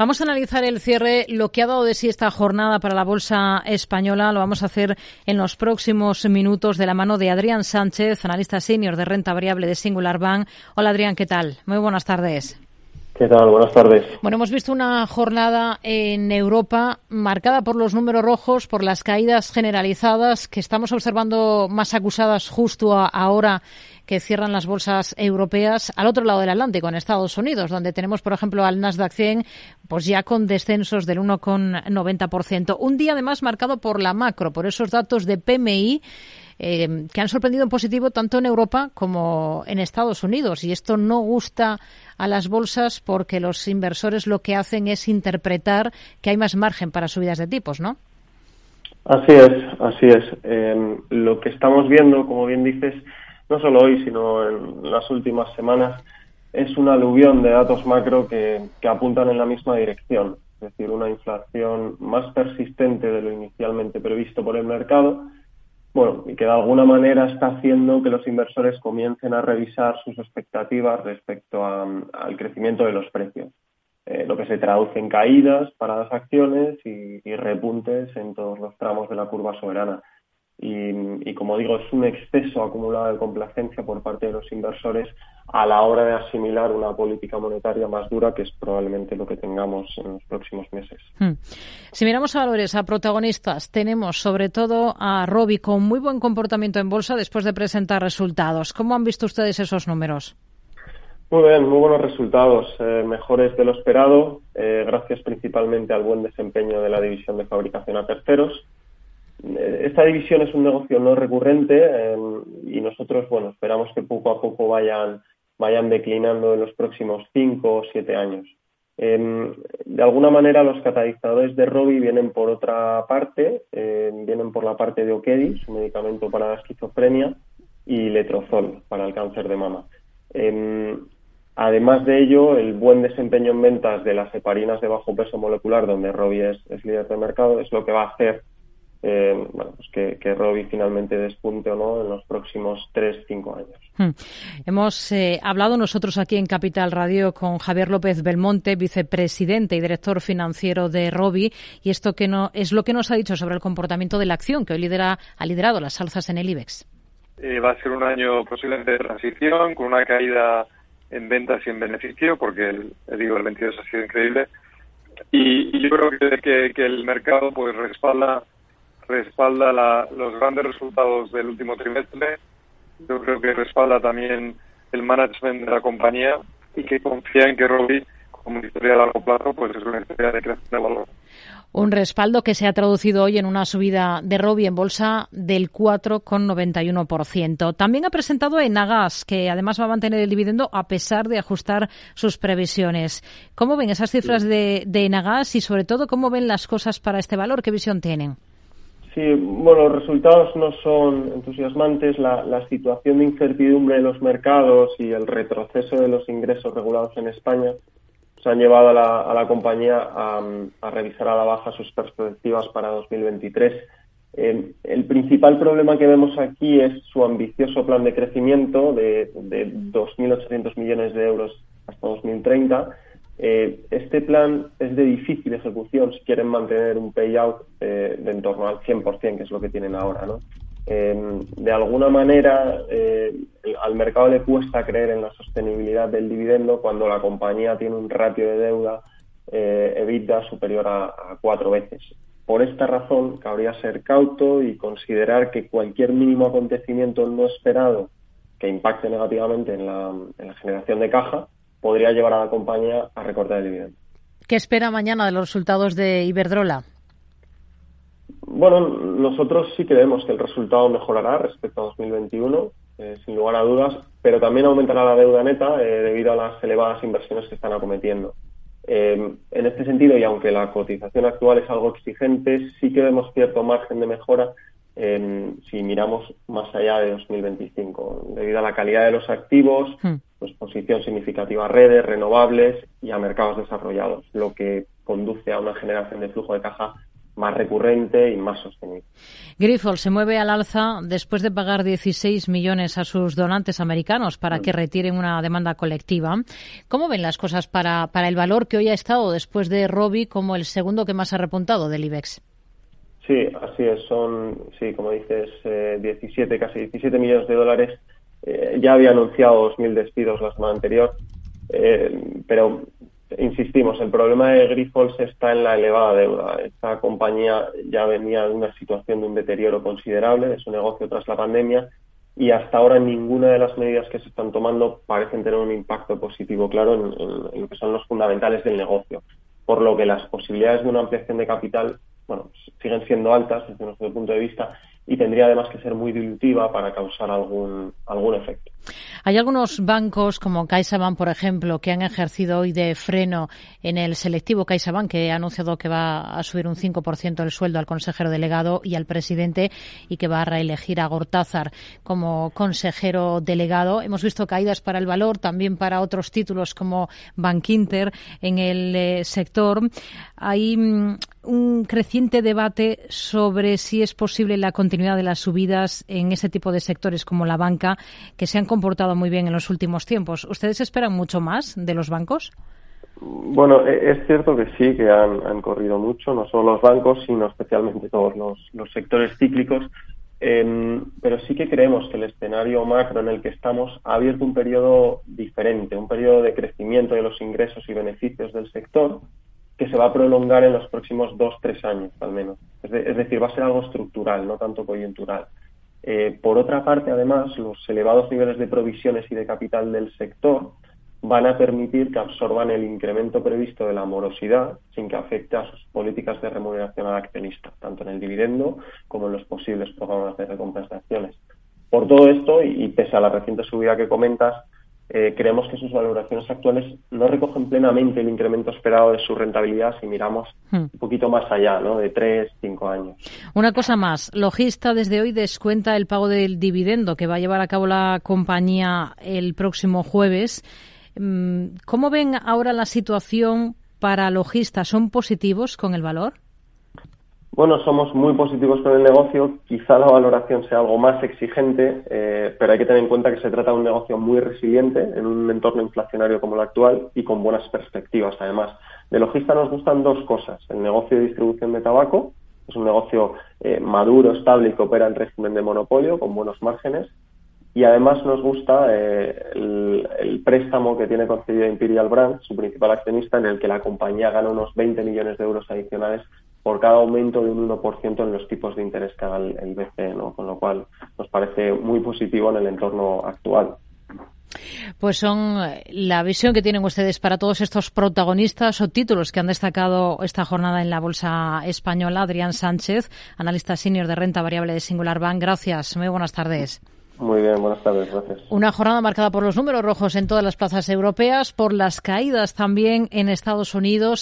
Vamos a analizar el cierre, lo que ha dado de sí esta jornada para la bolsa española. Lo vamos a hacer en los próximos minutos de la mano de Adrián Sánchez, analista senior de renta variable de Singular Bank. Hola Adrián, ¿qué tal? Muy buenas tardes. ¿Qué tal? Buenas tardes. Bueno, hemos visto una jornada en Europa marcada por los números rojos, por las caídas generalizadas que estamos observando más acusadas justo ahora que cierran las bolsas europeas al otro lado del Atlántico, en Estados Unidos, donde tenemos, por ejemplo, al Nasdaq 100, pues ya con descensos del 1,90%. Un día además marcado por la macro, por esos datos de PMI eh, que han sorprendido en positivo tanto en Europa como en Estados Unidos. Y esto no gusta a las bolsas porque los inversores lo que hacen es interpretar que hay más margen para subidas de tipos, ¿no? Así es, así es. Eh, lo que estamos viendo, como bien dices, no solo hoy, sino en las últimas semanas, es una aluvión de datos macro que, apuntan en la misma dirección, es decir, una inflación más persistente de lo inicialmente previsto por el mercado, bueno, y que de alguna manera está haciendo que los inversores comiencen a revisar sus expectativas respecto al crecimiento de los precios, eh, lo que se traduce en caídas para las acciones y repuntes en todos los tramos de la curva soberana. Y, como digo, es un exceso acumulado de complacencia por parte de los inversores a la hora de asimilar una política monetaria más dura, que es probablemente lo que tengamos en los próximos meses. Hmm. Si miramos a valores, a protagonistas, tenemos sobre todo a Robi con muy buen comportamiento en bolsa después de presentar resultados. ¿Cómo han visto ustedes esos números? Muy bien, muy buenos resultados, eh, mejores de lo esperado, eh, gracias principalmente al buen desempeño de la división de fabricación a terceros esta división es un negocio no recurrente em, y nosotros, bueno, esperamos que poco a poco vayan, vayan declinando en los próximos cinco o siete años. Em, de alguna manera, los catalizadores de Robi vienen por otra parte, em, vienen por la parte de Okedi, su medicamento para la esquizofrenia, y Letrozol para el cáncer de mama. además de ello, el buen desempeño en ventas de las heparinas de bajo peso molecular, donde Robi es líder de mercado, es lo que va a hacer eh, bueno, pues que, que Robbie finalmente despunte o no en los próximos 3-5 años. Hmm. Hemos eh, hablado nosotros aquí en Capital Radio con Javier López Belmonte, vicepresidente y director financiero de Robi, y esto que no es lo que nos ha dicho sobre el comportamiento de la acción que hoy lidera, ha liderado las alzas en el IBEX. Eh, va a ser un año posiblemente de transición, con una caída en ventas y en beneficio, porque el, digo, el 22 ha sido increíble. Y, yo creo que, que el mercado pues respalda respalda los grandes resultados del último trimestre. Yo creo que respalda también el management de la compañía y que confía en que Robi, como historia a largo plazo, pues es una historia de creación de valor. Un respaldo que se ha traducido hoy en una subida de Robi en bolsa del 4,91%. También ha presentado Enagas, que además va a mantener el dividendo a pesar de ajustar sus previsiones. ¿Cómo ven esas cifras de, de Enagas y sobre todo cómo ven las cosas para este valor? ¿Qué visión tienen? Sí, bueno, los resultados no son entusiasmantes. La, situación de incertidumbre de los mercados y el retroceso de los ingresos regulados en España se han llevado a la, compañía a, revisar a la baja sus perspectivas para 2023. Eh, el principal problema que vemos aquí es su ambicioso plan de crecimiento de, de 2.800 millones de euros hasta 2030 eh, este plan es de difícil ejecución si quieren mantener un payout eh, de en torno al 100%, que es lo que tienen ahora. ¿no? Em, de alguna manera, eh, al mercado le cuesta creer en la sostenibilidad del dividendo cuando la compañía tiene un ratio de deuda EBITDA superior a, cuatro veces. Por esta razón, cabría ser cauto y considerar que cualquier mínimo acontecimiento no esperado que impacte negativamente en la generación de caja podría llevar a la compañía a recortar el dividendo. ¿Qué espera mañana de los resultados de Iberdrola? Bueno, nosotros sí creemos que el resultado mejorará respecto a 2021, eh, sin lugar a dudas, pero también aumentará la deuda neta eh, debido a las elevadas inversiones que están acometiendo. Eh, en este sentido, y aunque la cotización actual es algo exigente, sí que vemos cierto margen de mejora si miramos más allá de 2025, debido a la calidad de los activos, hmm. pues posición significativa a redes, renovables y a mercados desarrollados, lo que conduce a una generación de flujo de caja más recurrente y más sostenible. Grifols se mueve al alza después de pagar 16 millones a sus donantes americanos para que mm. retiren una demanda colectiva. ¿Cómo ven las cosas para, para el valor que hoy ha estado después de Robbie como el segundo que más ha repuntado del IBEX? Sí, así es. Son, sí, como dices, 17, eh, casi 17 millones de dólares. Eh, ya había anunciado 2.000 despidos la semana anterior, eh, pero insistimos, el problema de Grifols está en la elevada deuda. Esta compañía ya venía de una situación de un deterioro considerable de su negocio tras la pandemia y hasta ahora ninguna de las medidas que se están tomando parecen tener un impacto positivo claro en, lo que son los fundamentales del negocio, por lo que las posibilidades de una ampliación de capital bueno, siguen siendo altas desde nuestro punto de vista y tendría además que ser muy dilutiva para causar algún, algún efecto. Hay algunos bancos como CaixaBank, por ejemplo, que han ejercido hoy de freno en el selectivo CaixaBank, que ha anunciado que va a subir un 5% el sueldo al consejero delegado y al presidente y que va a reelegir a Gortázar como consejero delegado. Hemos visto caídas para el valor, también para otros títulos como Bank Inter en el eh, sector. Hay mm, un creciente debate sobre si es posible la continuidad de las subidas en ese tipo de sectores como la banca, que se han comportado muy bien en los últimos tiempos. ¿Ustedes esperan mucho más de los bancos? Bueno, e, es cierto que sí, que han, corrido mucho, no solo los bancos, sino especialmente todos los, sectores cíclicos. Em, pero sí que creemos que el escenario macro en el que estamos ha abierto un periodo diferente, un periodo de crecimiento de los ingresos y beneficios del sector que se va a prolongar en los próximos dos, tres años al menos. Es, decir, va a ser algo estructural, no tanto coyuntural. Eh, por otra parte, además, los elevados niveles de provisiones y de capital del sector van a permitir que absorban el incremento previsto de la morosidad sin que afecte a sus políticas de remuneración al accionista, tanto en el dividendo como en los posibles programas de recompensaciones. Por todo esto, y pese a la reciente subida que comentas, eh, creemos que sus valoraciones actuales no recogen plenamente el incremento esperado de su rentabilidad si miramos hmm. un poquito más allá, ¿no? de tres, cinco años. Una cosa más, Logista desde hoy descuenta el pago del dividendo que va a llevar a cabo la compañía el próximo jueves. Mm, ¿Cómo ven ahora la situación para Logista? ¿Son positivos con el valor? Bueno, somos muy positivos con el negocio. Quizá la valoración sea algo más exigente, eh, pero hay que tener en cuenta que se trata de un negocio muy resiliente en un entorno inflacionario como el actual y con buenas perspectivas. Además, de Logista nos gustan dos cosas. El negocio de distribución de tabaco, es un negocio eh, maduro, estable y que opera en régimen de monopolio, con buenos márgenes. Y además nos gusta eh, el, el, préstamo que tiene concedido Imperial Brands, su principal accionista, en el que la compañía gana unos 20 millones de euros adicionales por cada aumento de un 1% en los tipos de interés que haga el, BCE, ¿no? con lo cual nos parece muy positivo en el entorno actual. Pues son eh, la visión que tienen ustedes para todos estos protagonistas o títulos que han destacado esta jornada en la Bolsa Española. Adrián Sánchez, analista senior de renta variable de Singular Bank. Gracias. Muy buenas tardes. Muy bien, buenas tardes, gracias. Una jornada marcada por los números rojos en todas las plazas europeas, por las caídas también en Estados Unidos.